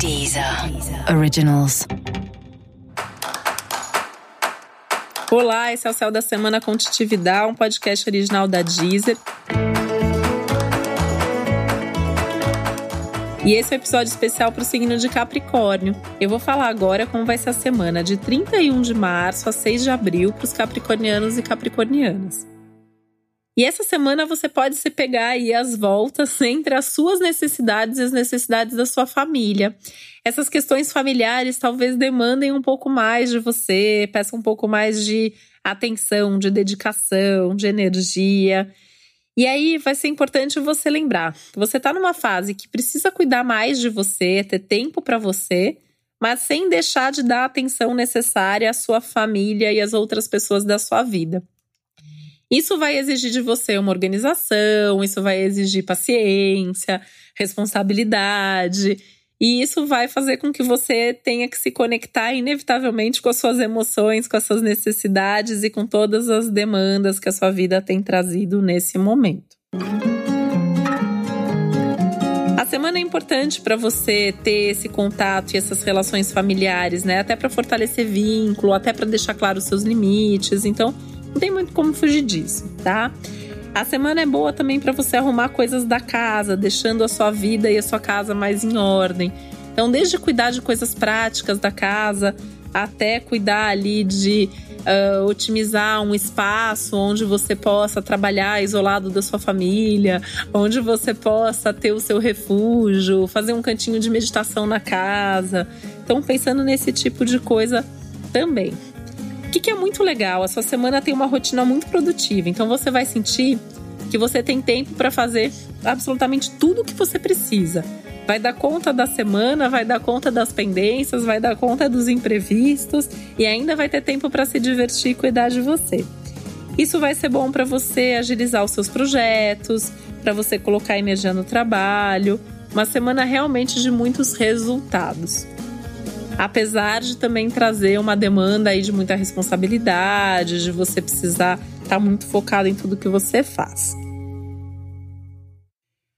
Deezer Originals. Olá, esse é o Céu da Semana com Titividade, um podcast original da Deezer. E esse é o um episódio especial para o signo de Capricórnio. Eu vou falar agora como vai ser a semana de 31 de março a 6 de abril para os capricornianos e capricornianas. E essa semana você pode se pegar aí as voltas entre as suas necessidades e as necessidades da sua família. Essas questões familiares talvez demandem um pouco mais de você, peçam um pouco mais de atenção, de dedicação, de energia. E aí vai ser importante você lembrar que você está numa fase que precisa cuidar mais de você, ter tempo para você, mas sem deixar de dar a atenção necessária à sua família e às outras pessoas da sua vida. Isso vai exigir de você uma organização, isso vai exigir paciência, responsabilidade. E isso vai fazer com que você tenha que se conectar inevitavelmente com as suas emoções, com as suas necessidades e com todas as demandas que a sua vida tem trazido nesse momento. A semana é importante para você ter esse contato e essas relações familiares, né? Até para fortalecer vínculo, até para deixar claro os seus limites. Então, não tem muito como fugir disso, tá? A semana é boa também para você arrumar coisas da casa, deixando a sua vida e a sua casa mais em ordem. Então, desde cuidar de coisas práticas da casa, até cuidar ali de uh, otimizar um espaço onde você possa trabalhar isolado da sua família, onde você possa ter o seu refúgio, fazer um cantinho de meditação na casa. Então, pensando nesse tipo de coisa também. O que, que é muito legal? A sua semana tem uma rotina muito produtiva, então você vai sentir que você tem tempo para fazer absolutamente tudo o que você precisa. Vai dar conta da semana, vai dar conta das pendências, vai dar conta dos imprevistos e ainda vai ter tempo para se divertir e cuidar de você. Isso vai ser bom para você agilizar os seus projetos, para você colocar energia no trabalho. Uma semana realmente de muitos resultados apesar de também trazer uma demanda aí de muita responsabilidade, de você precisar estar tá muito focado em tudo que você faz.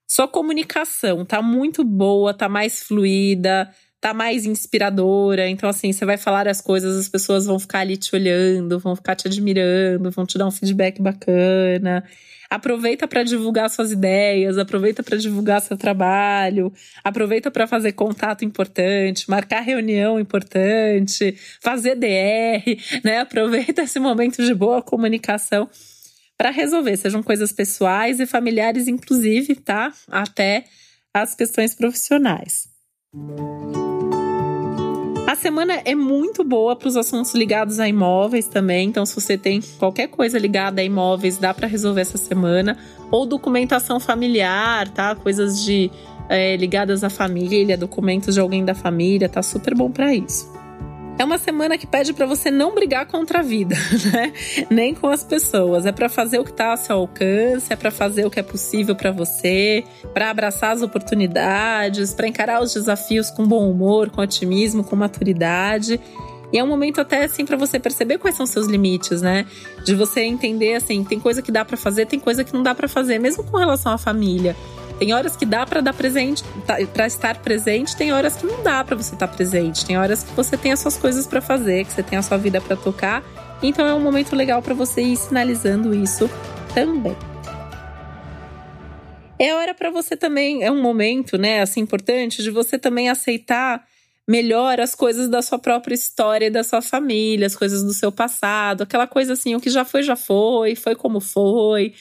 Sua comunicação tá muito boa, tá mais fluida, tá mais inspiradora. Então, assim, você vai falar as coisas, as pessoas vão ficar ali te olhando, vão ficar te admirando, vão te dar um feedback bacana. Aproveita para divulgar suas ideias, aproveita para divulgar seu trabalho, aproveita para fazer contato importante, marcar reunião importante, fazer DR, né? Aproveita esse momento de boa comunicação para resolver, sejam coisas pessoais e familiares, inclusive, tá? Até as questões profissionais. A semana é muito boa para os assuntos ligados a imóveis também. Então, se você tem qualquer coisa ligada a imóveis, dá para resolver essa semana. Ou documentação familiar, tá? Coisas de é, ligadas à família, documentos de alguém da família, tá super bom para isso. É uma semana que pede para você não brigar contra a vida, né? Nem com as pessoas. É para fazer o que está ao seu alcance, é para fazer o que é possível para você, para abraçar as oportunidades, para encarar os desafios com bom humor, com otimismo, com maturidade. E é um momento até assim para você perceber quais são seus limites, né? De você entender assim, tem coisa que dá para fazer, tem coisa que não dá para fazer, mesmo com relação à família. Tem horas que dá para dar presente, tá, para estar presente, tem horas que não dá para você estar tá presente. Tem horas que você tem as suas coisas para fazer, que você tem a sua vida para tocar. Então é um momento legal para você ir sinalizando isso também. É hora para você também, é um momento, né, assim importante de você também aceitar melhor as coisas da sua própria história da sua família, as coisas do seu passado, aquela coisa assim, o que já foi já foi, foi como foi.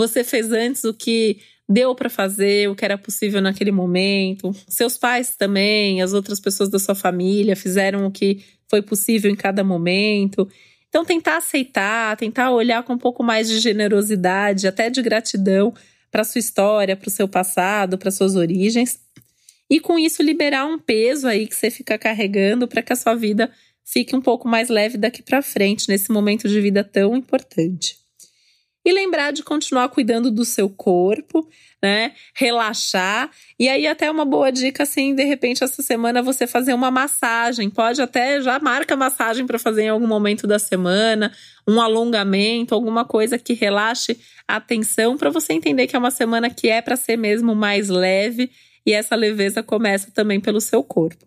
Você fez antes o que deu para fazer o que era possível naquele momento. Seus pais também, as outras pessoas da sua família fizeram o que foi possível em cada momento. Então, tentar aceitar, tentar olhar com um pouco mais de generosidade, até de gratidão para sua história, para o seu passado, para suas origens. E com isso liberar um peso aí que você fica carregando para que a sua vida fique um pouco mais leve daqui para frente nesse momento de vida tão importante. E lembrar de continuar cuidando do seu corpo, né? Relaxar. E aí, até uma boa dica, assim, de repente, essa semana você fazer uma massagem. Pode até já marca massagem para fazer em algum momento da semana, um alongamento, alguma coisa que relaxe a tensão, para você entender que é uma semana que é para ser mesmo mais leve e essa leveza começa também pelo seu corpo.